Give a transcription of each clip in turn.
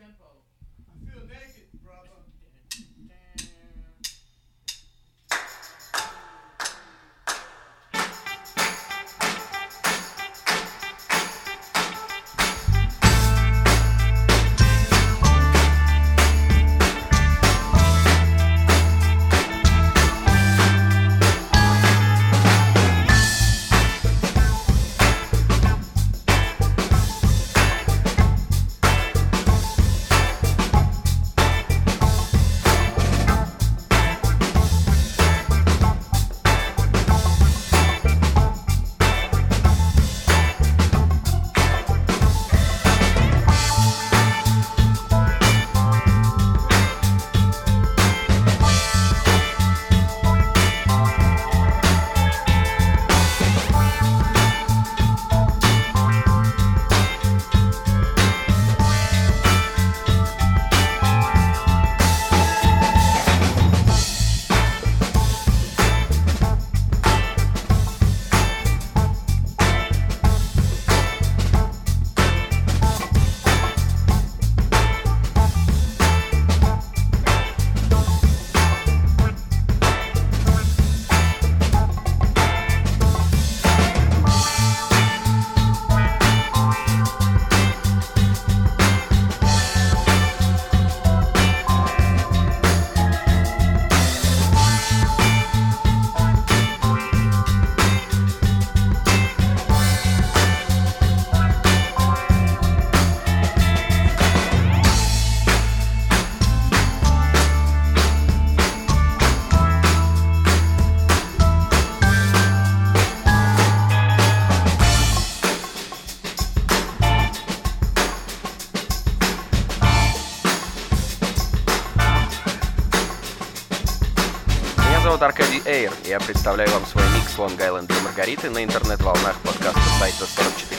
Air. Я представляю вам свой микс Long Island для Маргариты на интернет-волнах подкаста сайта 44100.com.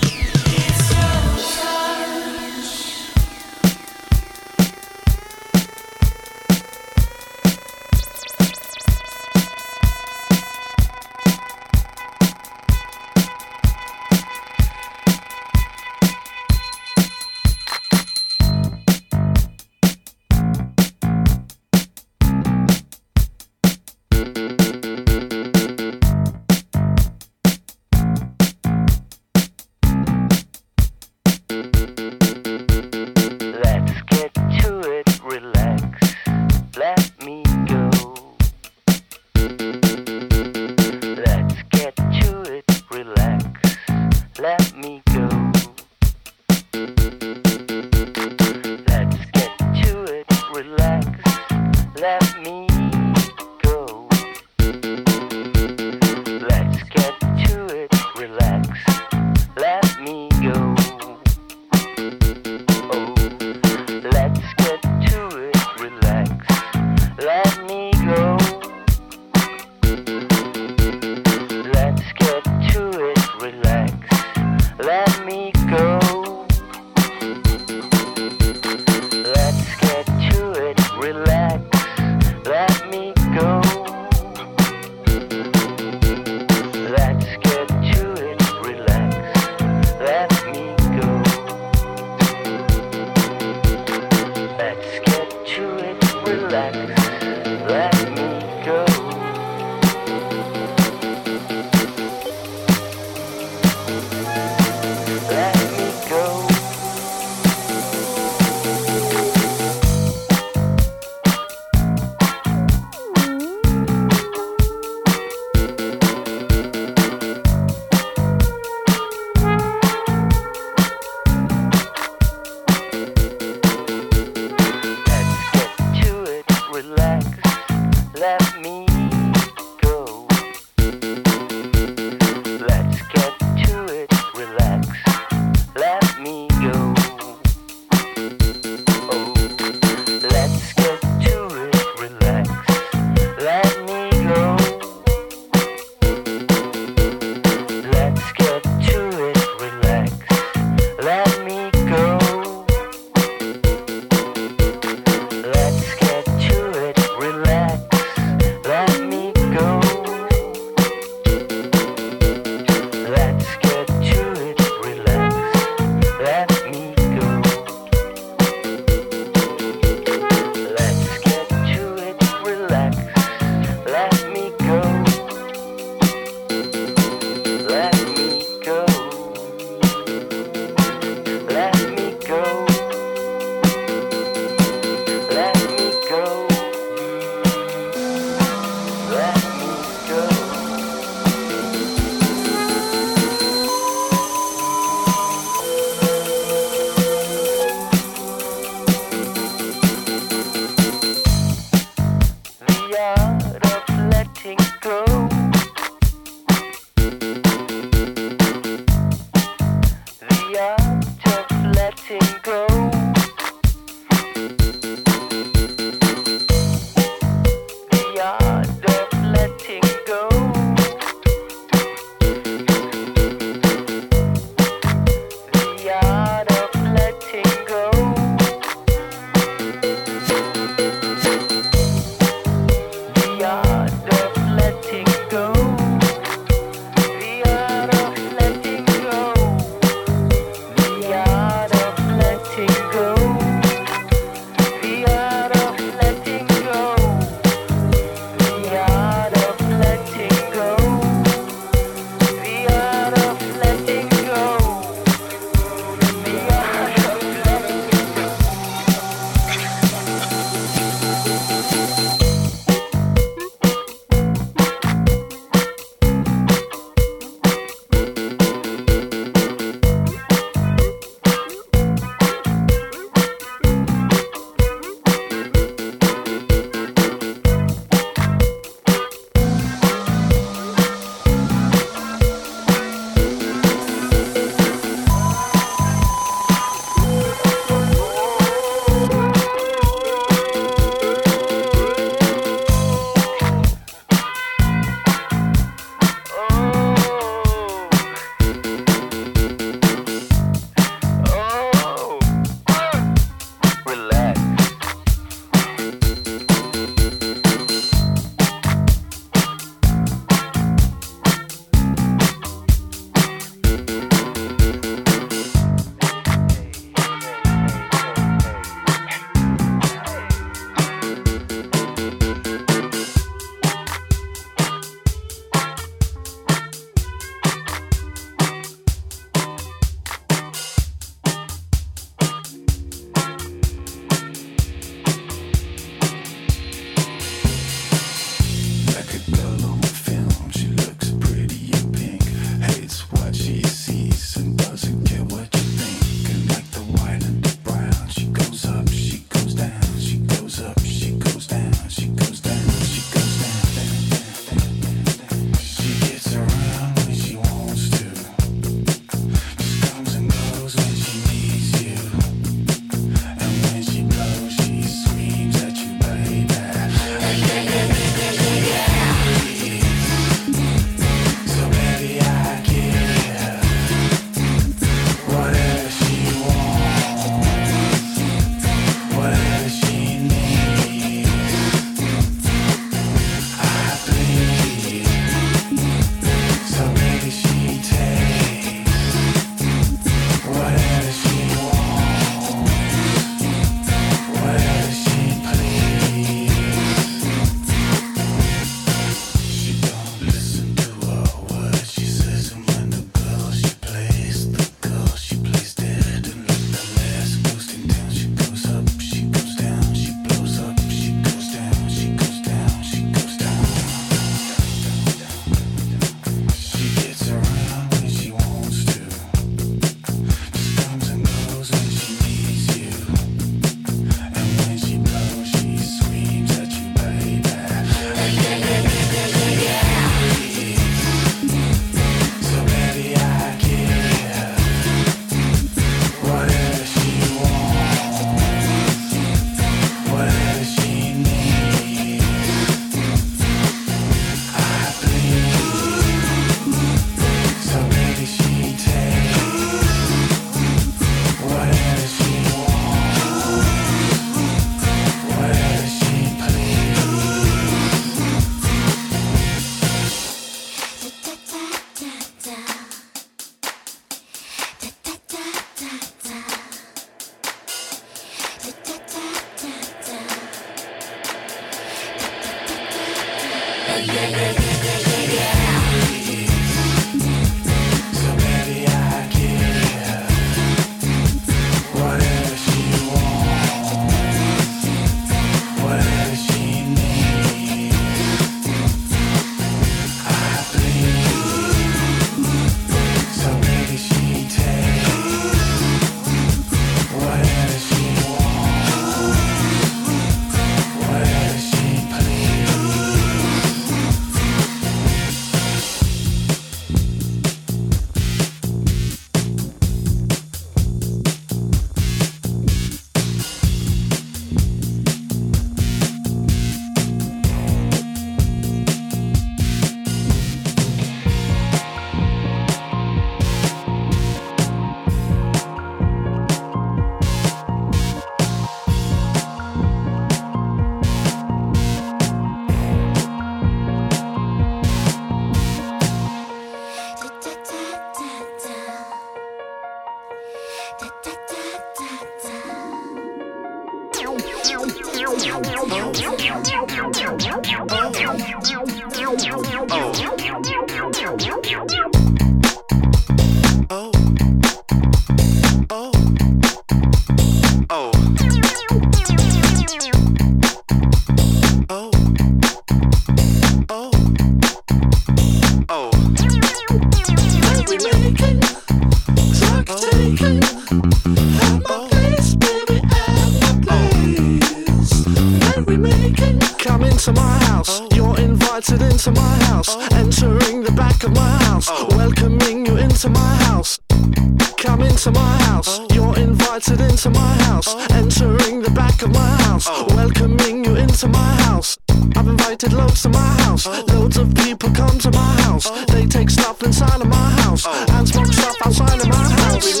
into my house. You're invited into my house. Entering the back of my house. Welcoming you into my house. I've invited loads to my house. Loads of people come to my house. They take stuff inside of my house. And smoke stuff outside of my house.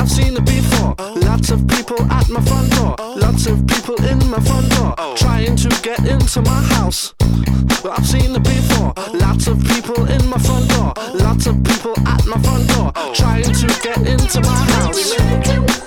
I've seen the beef Lots of people at my front door. Lots of people in my front door. Trying to get into my house. Well, I've seen it before. Lots of people in my front door. Lots of people at my front door. Trying to get into my house. We make it.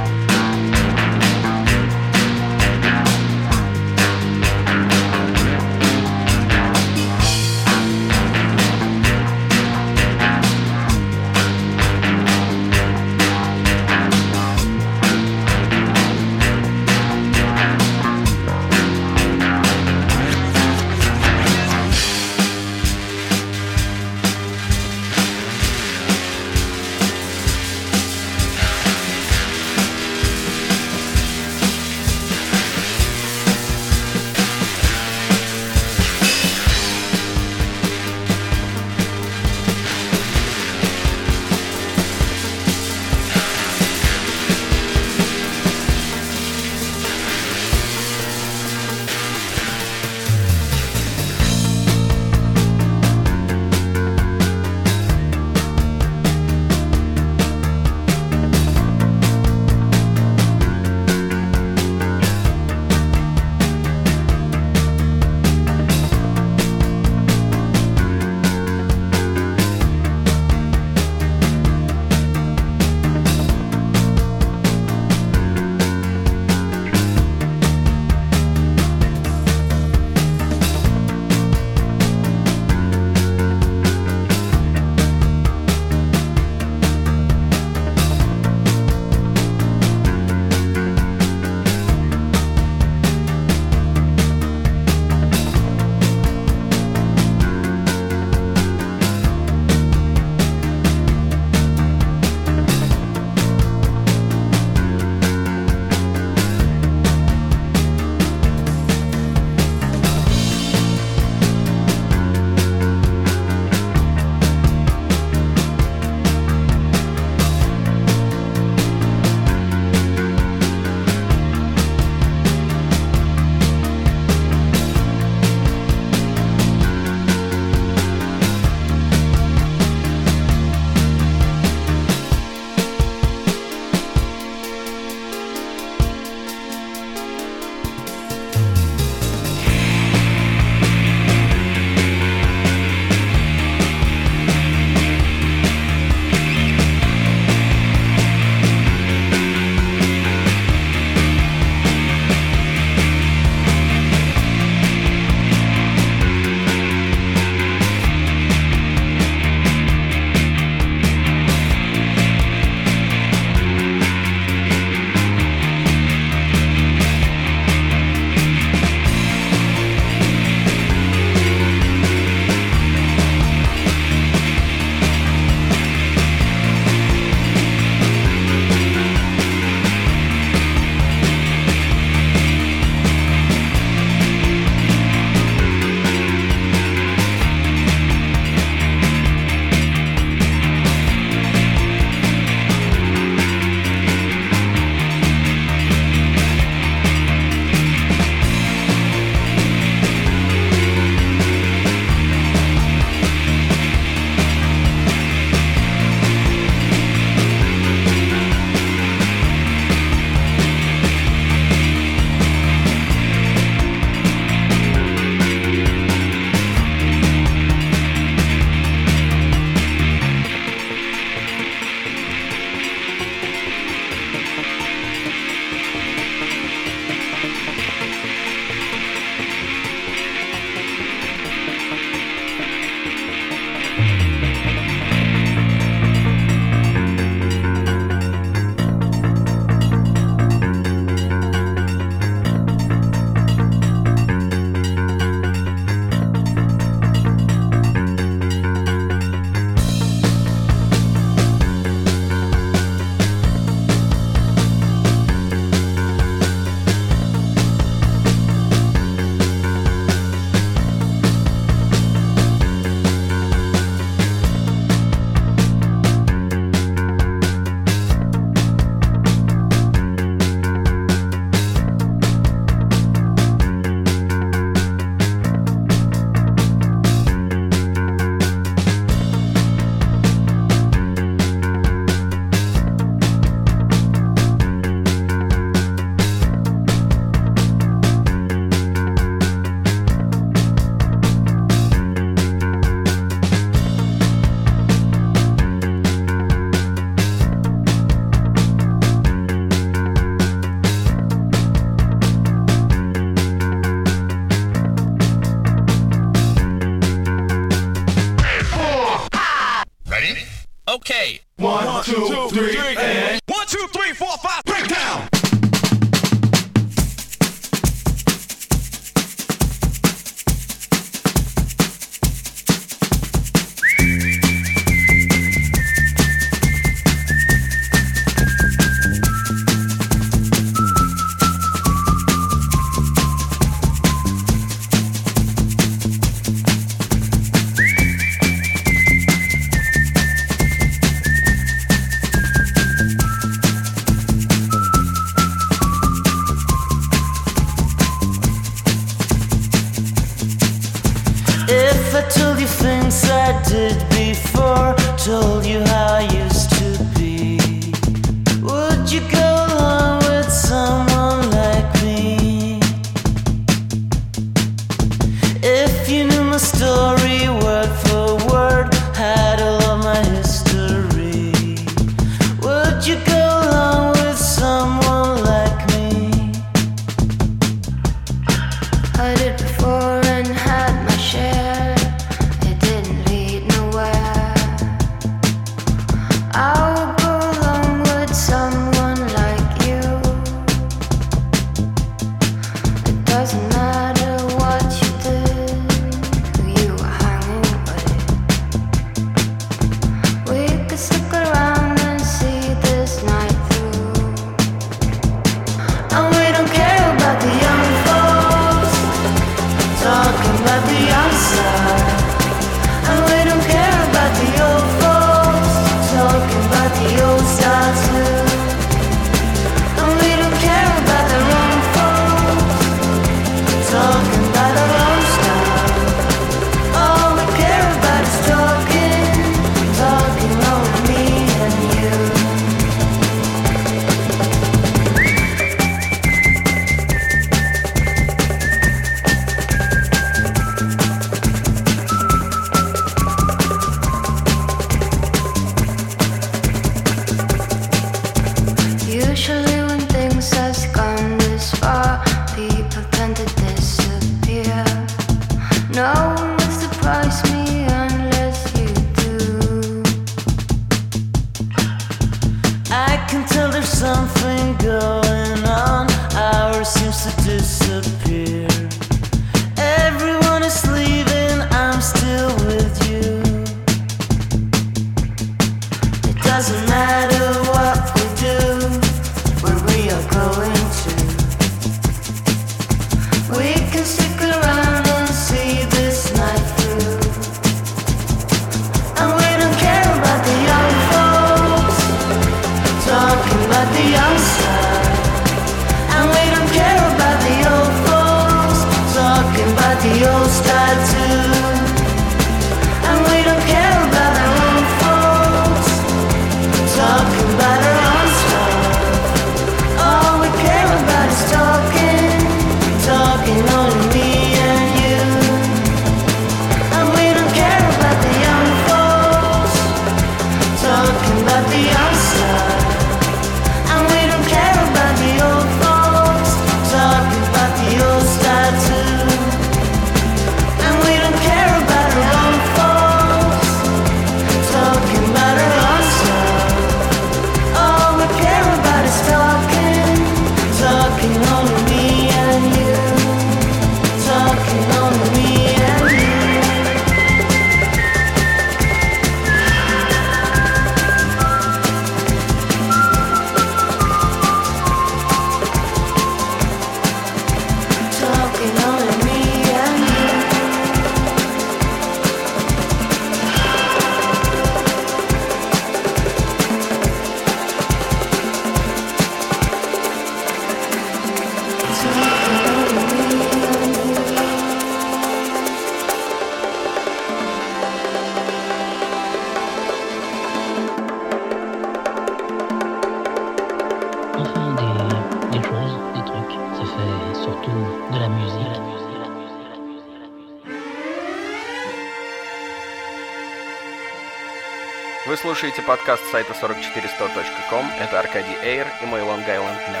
подкаст сайта 44100.com Это Аркадий Эйр и мой Лонг-Айленд. Ля.